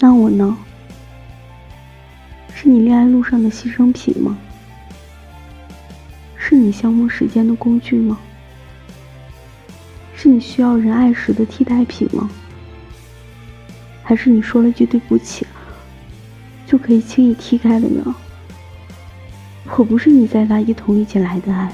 那我呢？是你恋爱路上的牺牲品吗？是你消磨时间的工具吗？是你需要人爱时的替代品吗？还是你说了句对不起就可以轻易踢开的呢？我不是你在垃圾桶里捡来的爱。